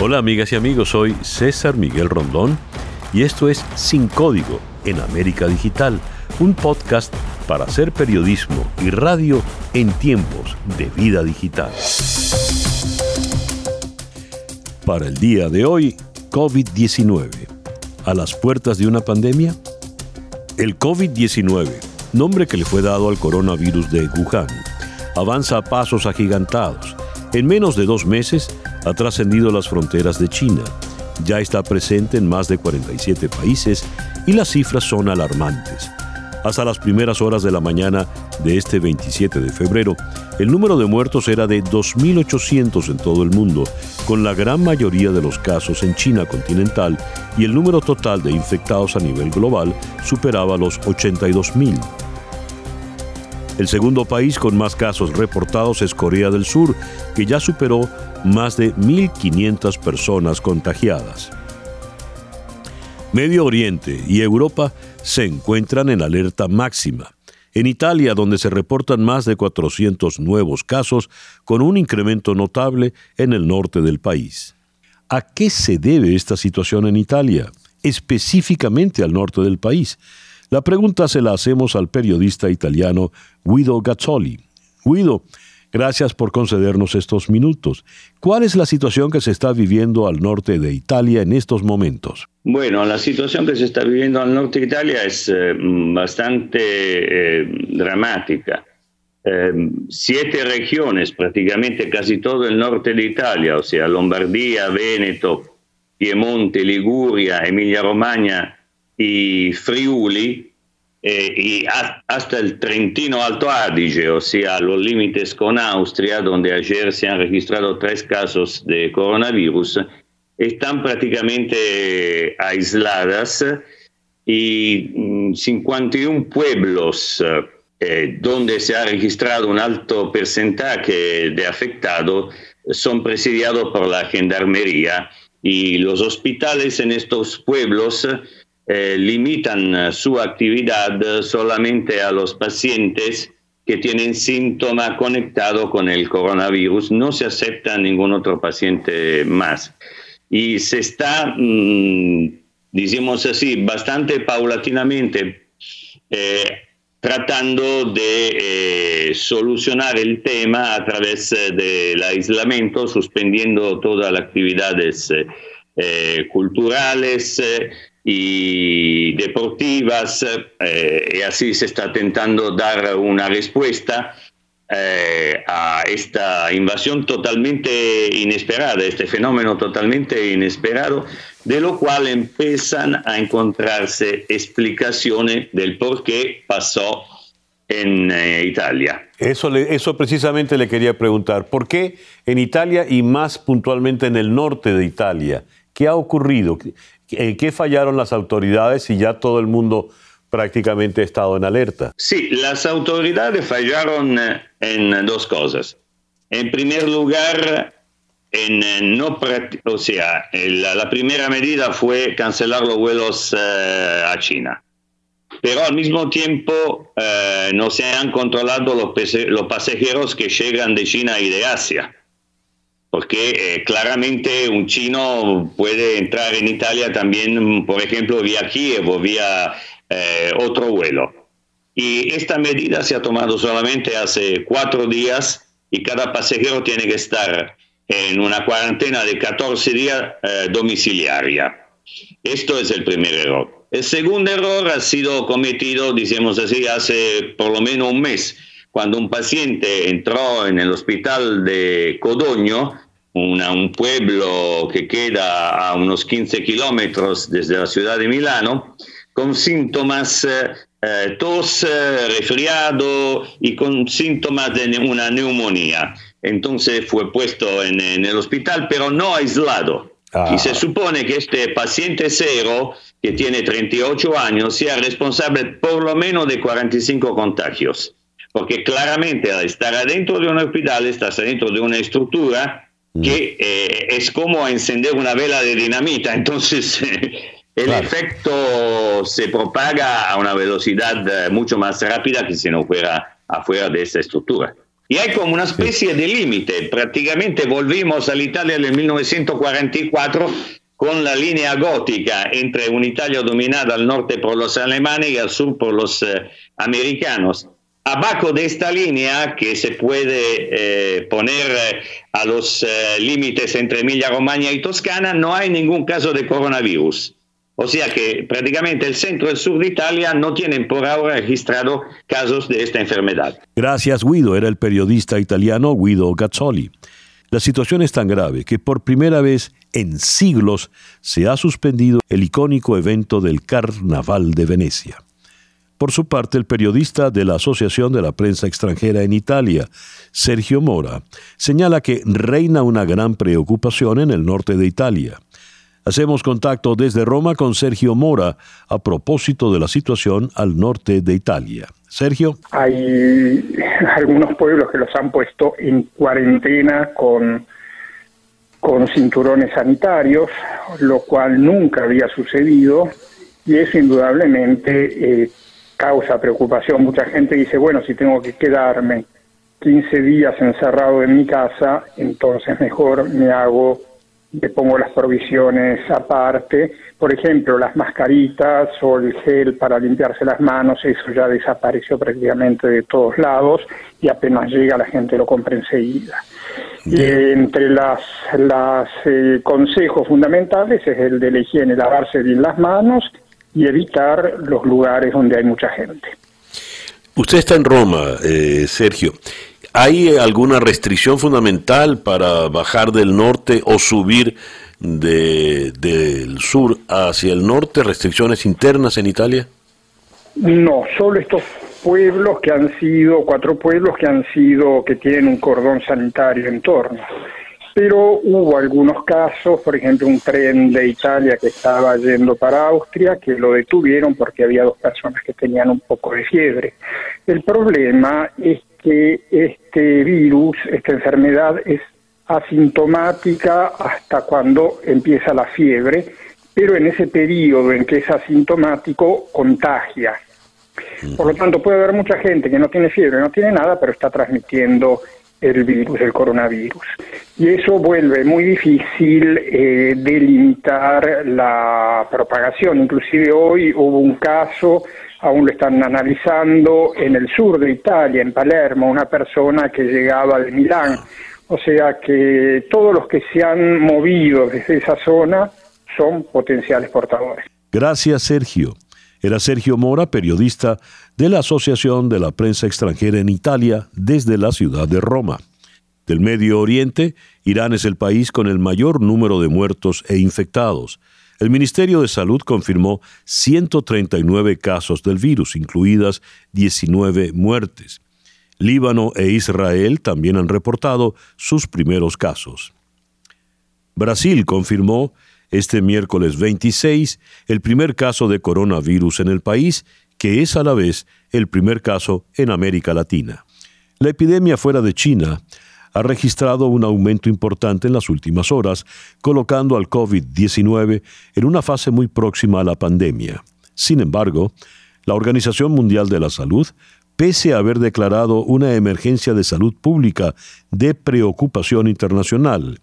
Hola amigas y amigos, soy César Miguel Rondón y esto es Sin Código en América Digital, un podcast para hacer periodismo y radio en tiempos de vida digital. Para el día de hoy, COVID-19. ¿A las puertas de una pandemia? El COVID-19, nombre que le fue dado al coronavirus de Wuhan, avanza a pasos agigantados. En menos de dos meses, ha trascendido las fronteras de China. Ya está presente en más de 47 países y las cifras son alarmantes. Hasta las primeras horas de la mañana de este 27 de febrero, el número de muertos era de 2.800 en todo el mundo, con la gran mayoría de los casos en China continental y el número total de infectados a nivel global superaba los 82.000. El segundo país con más casos reportados es Corea del Sur, que ya superó más de 1.500 personas contagiadas. Medio Oriente y Europa se encuentran en alerta máxima. En Italia, donde se reportan más de 400 nuevos casos, con un incremento notable en el norte del país. ¿A qué se debe esta situación en Italia, específicamente al norte del país? La pregunta se la hacemos al periodista italiano Guido Gazzoli. Guido, gracias por concedernos estos minutos. ¿Cuál es la situación que se está viviendo al norte de Italia en estos momentos? Bueno, la situación que se está viviendo al norte de Italia es eh, bastante eh, dramática. Eh, siete regiones, prácticamente casi todo el norte de Italia, o sea, Lombardía, Veneto, Piemonte, Liguria, Emilia-Romagna, y Friuli eh, y hasta el Trentino Alto Adige, o sea, los límites con Austria, donde ayer se han registrado tres casos de coronavirus, están prácticamente aisladas y 51 mm, pueblos eh, donde se ha registrado un alto porcentaje de afectados son presidiados por la gendarmería y los hospitales en estos pueblos eh, limitan eh, su actividad solamente a los pacientes que tienen síntomas conectados con el coronavirus. No se acepta ningún otro paciente más. Y se está, mm, decimos así, bastante paulatinamente eh, tratando de solucionar el tema a través del aislamiento, suspendiendo todas las actividades culturales, y deportivas eh, y así se está intentando dar una respuesta eh, a esta invasión totalmente inesperada, este fenómeno totalmente inesperado, de lo cual empiezan a encontrarse explicaciones del por qué pasó en eh, Italia. Eso, eso precisamente le quería preguntar, ¿por qué en Italia y más puntualmente en el norte de Italia? ¿Qué ha ocurrido? ¿En qué fallaron las autoridades y ya todo el mundo prácticamente ha estado en alerta? Sí, las autoridades fallaron eh, en dos cosas. En primer lugar, en eh, no o sea, la, primera medida fue cancelar los vuelos eh, a China. Pero al mismo tiempo no se han controlado los, los pasajeros que llegan de China y de Asia porque eh, claramente un chino puede entrar en Italia también, por ejemplo, vía Kiev o vía eh, otro vuelo. Y esta medida se ha tomado solamente hace cuatro días y cada pasajero tiene que estar en una cuarentena de 14 días eh, domiciliaria. Esto es el primer error. El segundo error ha sido cometido, digamos así, hace por lo menos un mes cuando un paciente entró en el hospital de Codoño, un pueblo que queda a unos 15 kilómetros desde la ciudad de Milano, con síntomas eh, tos, resfriado y con síntomas de una neumonía. Entonces fue puesto en, el hospital, pero no aislado. Y ah. se supone que este paciente cero, que tiene 38 años, sea responsable por lo menos de 45 contagios porque claramente al estar adentro de un hospital, estás adentro de una estructura mm. que eh, es como encender una vela de dinamita, entonces el efecto se propaga a una velocidad eh, mucho más rápida que si no fuera afuera de esa estructura. y hay como una especie de límite. Prácticamente volvimos a la Italia del 1944 con la línea gótica entre una Italia dominada al norte por los alemanes y al sur por los eh, americanos. Abajo de esta línea, que se puede eh, poner eh, a los límites entre Emilia-Romagna y Toscana, no hay ningún caso de coronavirus. O sea que prácticamente el centro y el sur de Italia no tienen por ahora registrado casos de esta enfermedad. Gracias, Guido. Era el periodista italiano Guido Gazzoli. La situación es tan grave que por primera vez en siglos se ha suspendido el icónico evento del Carnaval de Venecia. Por su parte, el periodista de la Asociación de la Prensa Extranjera en Italia, Sergio Mora, señala que reina una gran preocupación en el norte de Italia. Hacemos contacto desde Roma con Sergio Mora a propósito de la situación al norte de Italia. Sergio. Hay algunos pueblos que los han puesto en cuarentena con, con cinturones sanitarios, lo cual nunca había sucedido y eso indudablemente eh, causa preocupación. Mucha gente dice, bueno, si tengo que quedarme 15 días encerrado en mi casa, entonces mejor me hago le pongo las provisiones aparte. Por ejemplo, las mascaritas o el gel para limpiarse las manos, eso ya desapareció prácticamente de todos lados y apenas llega la gente lo compra enseguida. Y entre las, las eh, consejos fundamentales es el de la higiene, lavarse bien las manos y evitar los lugares donde hay mucha gente. Usted está en Roma, eh, Sergio. ¿Hay alguna restricción fundamental para bajar del norte o subir del sur hacia el norte? ¿Restricciones internas en Italia? No, solo estos pueblos que han sido, cuatro pueblos que han sido, que tienen un cordón sanitario en torno. Pero hubo algunos casos, por ejemplo, un tren de Italia que estaba yendo para Austria, que lo detuvieron porque había dos personas que tenían un poco de fiebre. El problema es que este virus, esta enfermedad es asintomática hasta cuando empieza la fiebre, pero en ese periodo en que es asintomático contagia. Por lo tanto, puede haber mucha gente que no tiene fiebre, no tiene nada, pero está transmitiendo el virus, el coronavirus. Y eso vuelve muy difícil eh, delimitar la propagación. Inclusive hoy hubo un caso aún lo están analizando en el sur de Italia, en Palermo, una persona que llegaba de Milán. O sea que todos los que se han movido desde esa zona son potenciales portadores. Gracias, Sergio. Era Sergio Mora, periodista de la Asociación de la Prensa Extranjera en Italia desde la ciudad de Roma. Del Medio Oriente, Irán es el país con el mayor número de muertos e infectados. El Ministerio de Salud confirmó 139 casos del virus, incluidas 19 muertes. Líbano e Israel también han reportado sus primeros casos. Brasil confirmó este miércoles 26 el primer caso de coronavirus en el país, que es a la vez el primer caso en América Latina. La epidemia fuera de China ha registrado un aumento importante en las últimas horas, colocando al COVID-19 en una fase muy próxima a la pandemia. Sin embargo, la Organización Mundial de la Salud, pese a haber declarado una emergencia de salud pública de preocupación internacional,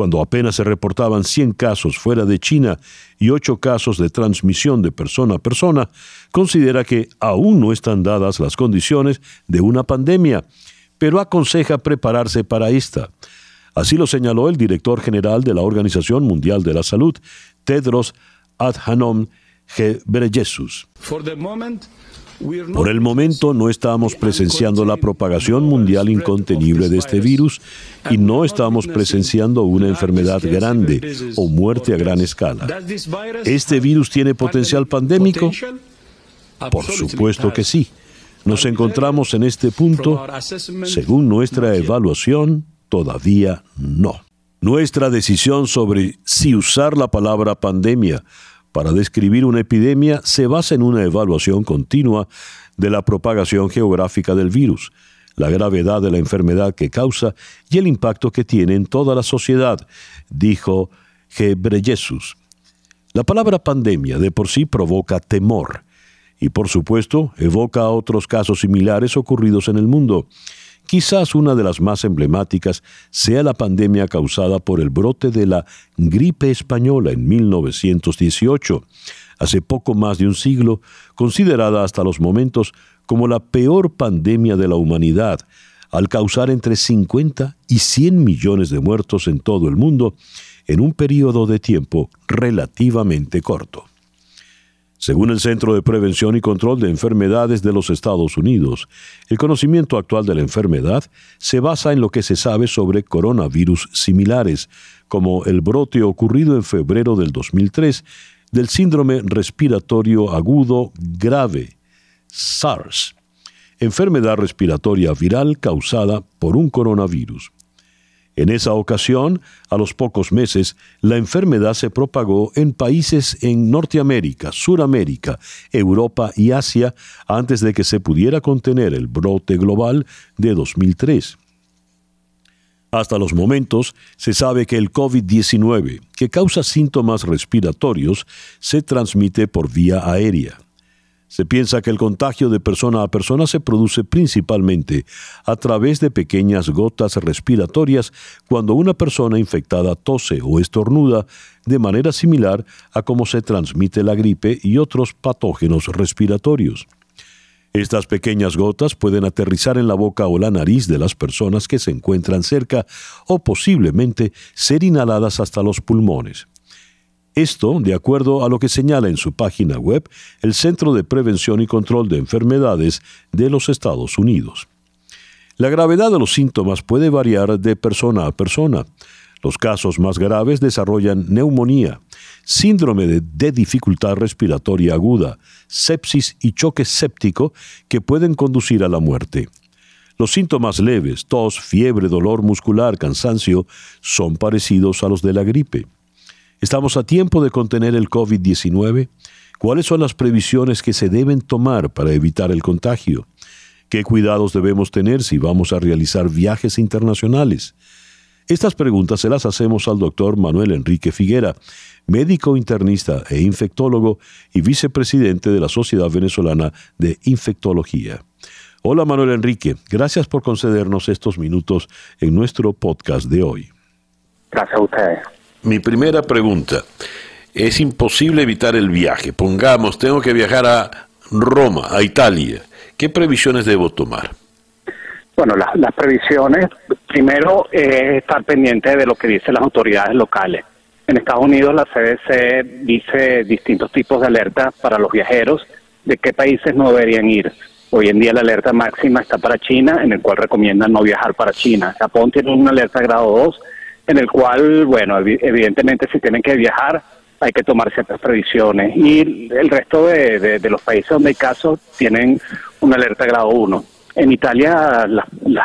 cuando apenas se reportaban 100 casos fuera de China y 8 casos de transmisión de persona a persona, considera que aún no están dadas las condiciones de una pandemia pero aconseja prepararse para esta. Así lo señaló el director general de la Organización Mundial de la Salud, Tedros Adhanom Ghebreyesus. Por el momento no estamos presenciando la propagación mundial incontenible de este virus y no estamos presenciando una enfermedad grande o muerte a gran escala. ¿Este virus tiene potencial pandémico? Por supuesto que sí. Nos encontramos en este punto, según nuestra evaluación, todavía no. Nuestra decisión sobre si usar la palabra pandemia para describir una epidemia se basa en una evaluación continua de la propagación geográfica del virus, la gravedad de la enfermedad que causa y el impacto que tiene en toda la sociedad, dijo Gebreyesus. La palabra pandemia de por sí provoca temor y por supuesto evoca otros casos similares ocurridos en el mundo. Quizás una de las más emblemáticas sea la pandemia causada por el brote de la gripe española en 1918, hace poco más de un siglo, considerada hasta los momentos como la peor pandemia de la humanidad, al causar entre 50 y 100 millones de muertos en todo el mundo en un periodo de tiempo relativamente corto. Según el Centro de Prevención y Control de Enfermedades de los Estados Unidos, el conocimiento actual de la enfermedad se basa en lo que se sabe sobre coronavirus similares, como el brote ocurrido en febrero del 2003 del síndrome respiratorio agudo grave, SARS, enfermedad respiratoria viral causada por un coronavirus. En esa ocasión, a los pocos meses, la enfermedad se propagó en países en Norteamérica, Suramérica, Europa y Asia antes de que se pudiera contener el brote global de 2003. Hasta los momentos, se sabe que el COVID-19, que causa síntomas respiratorios, se transmite por vía aérea. Se piensa que el contagio de persona a persona se produce principalmente a través de pequeñas gotas respiratorias cuando una persona infectada tose o estornuda de manera similar a cómo se transmite la gripe y otros patógenos respiratorios. Estas pequeñas gotas pueden aterrizar en la boca o la nariz de las personas que se encuentran cerca o posiblemente ser inhaladas hasta los pulmones. Esto, de acuerdo a lo que señala en su página web el Centro de Prevención y Control de Enfermedades de los Estados Unidos. La gravedad de los síntomas puede variar de persona a persona. Los casos más graves desarrollan neumonía, síndrome de, dificultad respiratoria aguda, sepsis y choque séptico que pueden conducir a la muerte. Los síntomas leves, tos, fiebre, dolor muscular, cansancio, son parecidos a los de la gripe. ¿Estamos a tiempo de contener el COVID-19? ¿Cuáles son las previsiones que se deben tomar para evitar el contagio? ¿Qué cuidados debemos tener si vamos a realizar viajes internacionales? Estas preguntas se las hacemos al doctor Manuel Enrique Figuera, médico internista e infectólogo y vicepresidente de la Sociedad Venezolana de Infectología. Hola Manuel Enrique, gracias por concedernos estos minutos en nuestro podcast de hoy. Gracias a ustedes. Mi primera pregunta, es imposible evitar el viaje. Pongamos, tengo que viajar a Roma, a Italia. ¿Qué previsiones debo tomar? Bueno, las, previsiones, primero, estar pendiente de lo que dicen las autoridades locales. En Estados Unidos la CDC dice distintos tipos de alerta para los viajeros de qué países no deberían ir. Hoy en día la alerta máxima está para China, en el cual recomiendan no viajar para China. Japón tiene una alerta grado 2 en el cual, bueno, evidentemente si tienen que viajar hay que tomar ciertas previsiones y el resto de, los países donde hay casos tienen una alerta grado 1. En Italia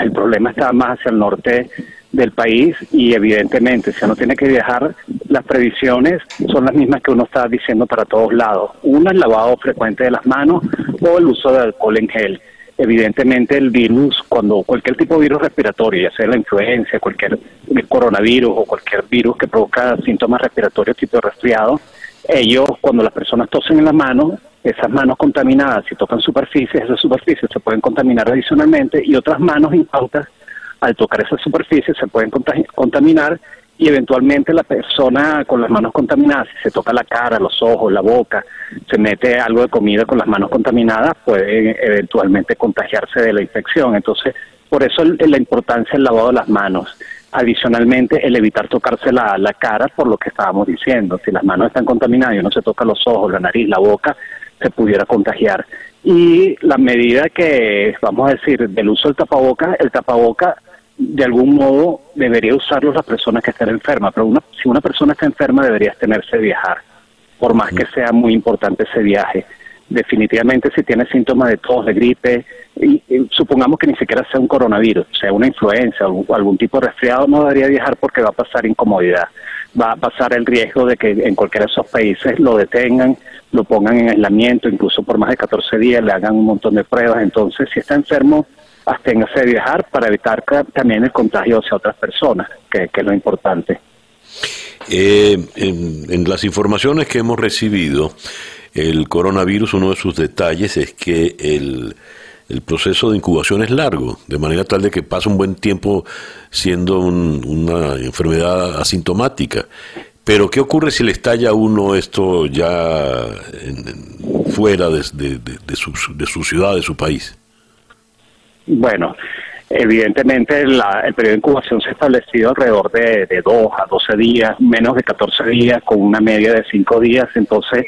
el problema está más hacia el norte del país y evidentemente si uno tiene que viajar las previsiones son las mismas que uno está diciendo para todos lados. Una es lavado frecuente de las manos o el uso de alcohol en gel evidentemente el virus, cuando cualquier tipo de virus respiratorio, ya sea la influencia, cualquier coronavirus o cualquier virus que provoca síntomas respiratorios tipo resfriado, ellos cuando las personas tosen en las manos, esas manos contaminadas, si tocan superficies, esas superficies se pueden contaminar adicionalmente y otras manos incautas, al tocar esas superficies, se pueden contaminar y eventualmente la persona con las manos contaminadas, si se toca la cara, los ojos, la boca, se mete algo de comida con las manos contaminadas, puede eventualmente contagiarse de la infección. Entonces, por eso la importancia del lavado de las manos. Adicionalmente, el evitar tocarse la, la cara, por lo que estábamos diciendo. Si las manos están contaminadas y uno se toca los ojos, la nariz, la boca, se pudiera contagiar. Y la medida que, vamos a decir, del uso del tapaboca, el tapaboca de algún modo debería usarlo la persona que esté enferma, pero una, si una persona está enferma debería tenerse viajar, por más que sea muy importante ese viaje. Definitivamente si tiene síntomas de tos, de gripe, y, supongamos que ni siquiera sea un coronavirus, sea una influenza o algún tipo de resfriado, no debería viajar porque va a pasar incomodidad. Va a pasar el riesgo de que en cualquiera de esos países lo detengan, lo pongan en aislamiento, incluso por más de 14 días, le hagan un montón de pruebas. Entonces, si está enfermo, absténgase de viajar para evitar también el contagio hacia otras personas, que, es lo importante. Eh, en, las informaciones que hemos recibido, el coronavirus, uno de sus detalles es que el el proceso de incubación es largo, de manera tal de que pasa un buen tiempo siendo una enfermedad asintomática. Pero ¿qué ocurre si le estalla a uno esto ya fuera de, su, de su ciudad, de su país? Bueno, evidentemente el periodo de incubación se ha establecido alrededor de, de 2 a 12 días, menos de 14 días, con una media de 5 días. Entonces,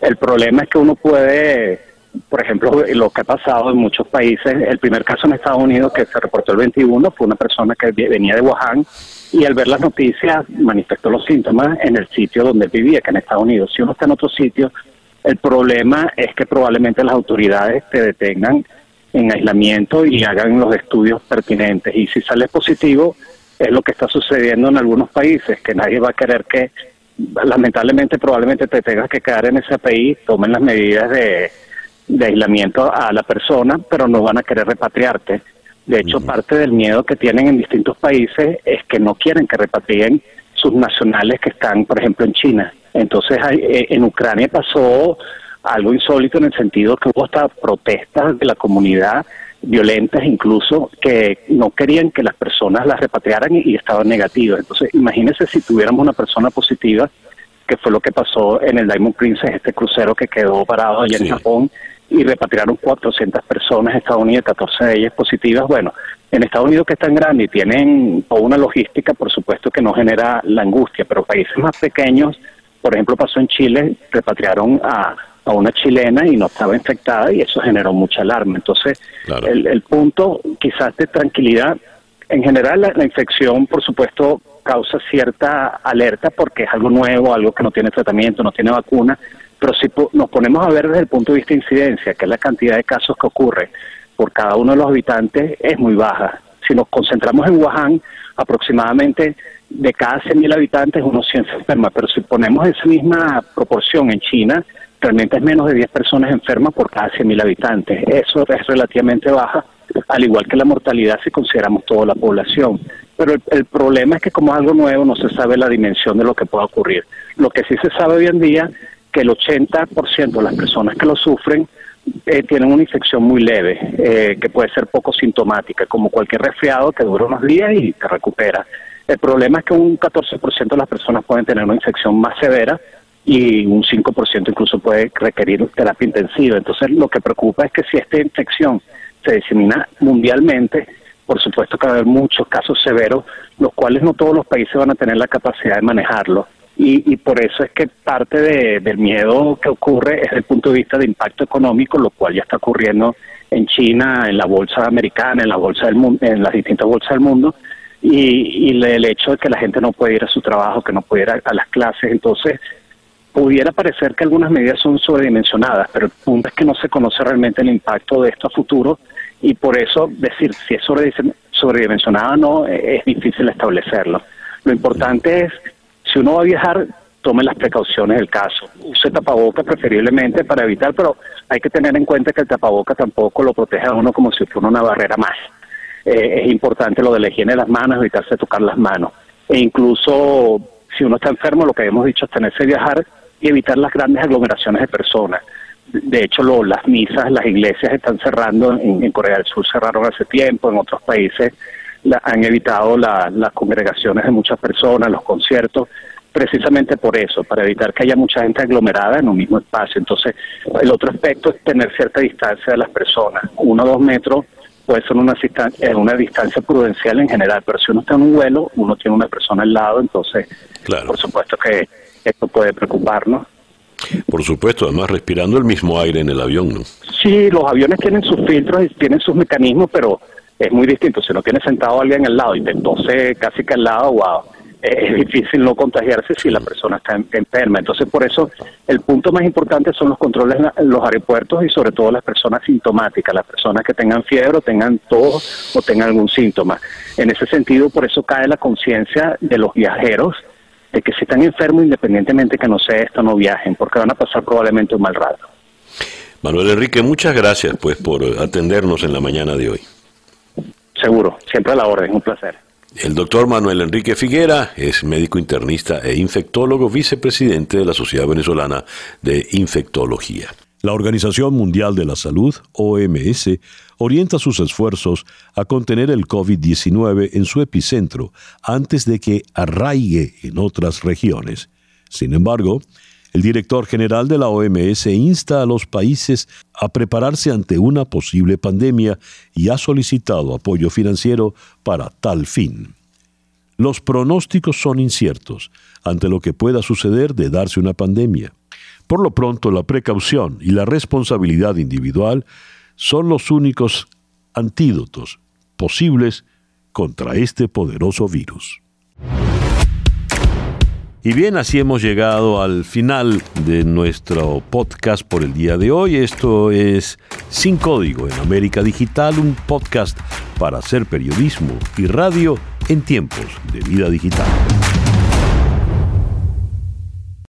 el problema es que uno puede por ejemplo, lo que ha pasado en muchos países, el primer caso en Estados Unidos que se reportó el 21 fue una persona que venía de Wuhan y al ver las noticias manifestó los síntomas en el sitio donde vivía, que en Estados Unidos. Si uno está en otro sitio, el problema es que probablemente las autoridades te detengan en aislamiento y hagan los estudios pertinentes. Y si sale positivo, es lo que está sucediendo en algunos países, que nadie va a querer que, lamentablemente, probablemente te tengas que quedar en ese país, tomen las medidas de de aislamiento a la persona, pero no van a querer repatriarte. De hecho, parte del miedo que tienen en distintos países es que no quieren que repatrien sus nacionales que están, por ejemplo, en China. Entonces, eh, en Ucrania pasó algo insólito en el sentido que hubo hasta protestas de la comunidad violentas incluso que no querían que las personas las repatriaran y, estaban negativas. Entonces, imagínense si tuviéramos una persona positiva, que fue lo que pasó en el Diamond Princess, este crucero que quedó parado allá en Japón, y repatriaron 400 personas a Estados Unidos, 14 de ellas positivas. Bueno, en Estados Unidos que es tan grande y tienen toda una logística, por supuesto que no genera la angustia, pero países más pequeños, por ejemplo pasó en Chile, repatriaron a, a una chilena y no estaba infectada y eso generó mucha alarma. Entonces, el, el, punto quizás de tranquilidad, en general la, la infección, por supuesto, causa cierta alerta porque es algo nuevo, algo que no tiene tratamiento, no tiene vacuna, pero si nos ponemos a ver desde el punto de vista de incidencia, que es la cantidad de casos que ocurre por cada uno de los habitantes, es muy baja. Si nos concentramos en Wuhan, aproximadamente de cada 100.000 habitantes unos 100 se enferman, pero si ponemos esa misma proporción en China, realmente es menos de 10 personas enfermas por cada 100.000 habitantes. Eso es relativamente baja, al igual que la mortalidad si consideramos toda la población. Pero el, el, problema es que como es algo nuevo no se sabe la dimensión de lo que pueda ocurrir. Lo que sí se sabe hoy en día que el 80% de las personas que lo sufren eh, tienen una infección muy leve, eh, que puede ser poco sintomática, como cualquier resfriado que dura unos días y te recupera. El problema es que un 14% de las personas pueden tener una infección más severa y un 5% incluso puede requerir terapia intensiva. Entonces, lo que preocupa es que si esta infección se disemina mundialmente, por supuesto que va a haber muchos casos severos, los cuales no todos los países van a tener la capacidad de manejarlo y, por eso es que parte del miedo que ocurre es el punto de vista de impacto económico, lo cual ya está ocurriendo en China, en la bolsa americana, en la bolsa del mundo, en las distintas bolsas del mundo, y, el hecho de que la gente no puede ir a su trabajo, que no puede ir a, las clases, entonces pudiera parecer que algunas medidas son sobredimensionadas, pero el punto es que no se conoce realmente el impacto de esto a futuro y por eso decir si es sobredimensionada o no es difícil establecerlo. Lo importante es si uno va a viajar, tome las precauciones del caso. Use tapaboca preferiblemente para evitar, pero hay que tener en cuenta que el tapaboca tampoco lo protege a uno como si fuera una barrera más. Eh, es importante lo de la higiene de las manos, evitarse tocar las manos. E incluso si uno está enfermo, lo que hemos dicho es tenerse viajar y evitar las grandes aglomeraciones de personas. De hecho, lo, las misas, las iglesias están cerrando, en, Corea del Sur cerraron hace tiempo, en otros países han evitado las congregaciones de muchas personas, los conciertos, precisamente por eso, para evitar que haya mucha gente aglomerada en un mismo espacio. Entonces, el otro aspecto es tener cierta distancia de las personas, uno o dos metros puede ser una, una distancia prudencial en general, pero si uno está en un vuelo, uno tiene una persona al lado, entonces, por supuesto que esto puede preocuparnos. Por supuesto, además respirando el mismo aire en el avión, ¿no? Sí, los aviones tienen sus filtros y tienen sus mecanismos, pero es muy distinto. Si no tiene sentado alguien al lado y te tose casi que al lado, wow, es difícil no contagiarse si la persona está enferma. Entonces, por eso, el punto más importante son los controles en los aeropuertos y sobre todo las personas sintomáticas, las personas que tengan fiebre, o tengan tos o tengan algún síntoma. En ese sentido, por eso cae la conciencia de los viajeros de que si están enfermos, independientemente que no sea esto, no viajen, porque van a pasar probablemente un mal rato. Manuel Enrique, muchas gracias pues por atendernos en la mañana de hoy. Seguro, siempre a la orden, un placer. El doctor Manuel Enrique Figuera es médico internista e infectólogo, vicepresidente de la Sociedad Venezolana de Infectología. La Organización Mundial de la Salud, OMS, orienta sus esfuerzos a contener el COVID-19 en su epicentro antes de que arraigue en otras regiones. Sin embargo, el director general de la OMS insta a los países a prepararse ante una posible pandemia y ha solicitado apoyo financiero para tal fin. Los pronósticos son inciertos ante lo que pueda suceder de darse una pandemia. Por lo pronto, la precaución y la responsabilidad individual son los únicos antídotos posibles contra este poderoso virus. Y bien, así hemos llegado al final de nuestro podcast por el día de hoy. Esto es Sin Código en América Digital, un podcast para hacer periodismo y radio en tiempos de vida digital.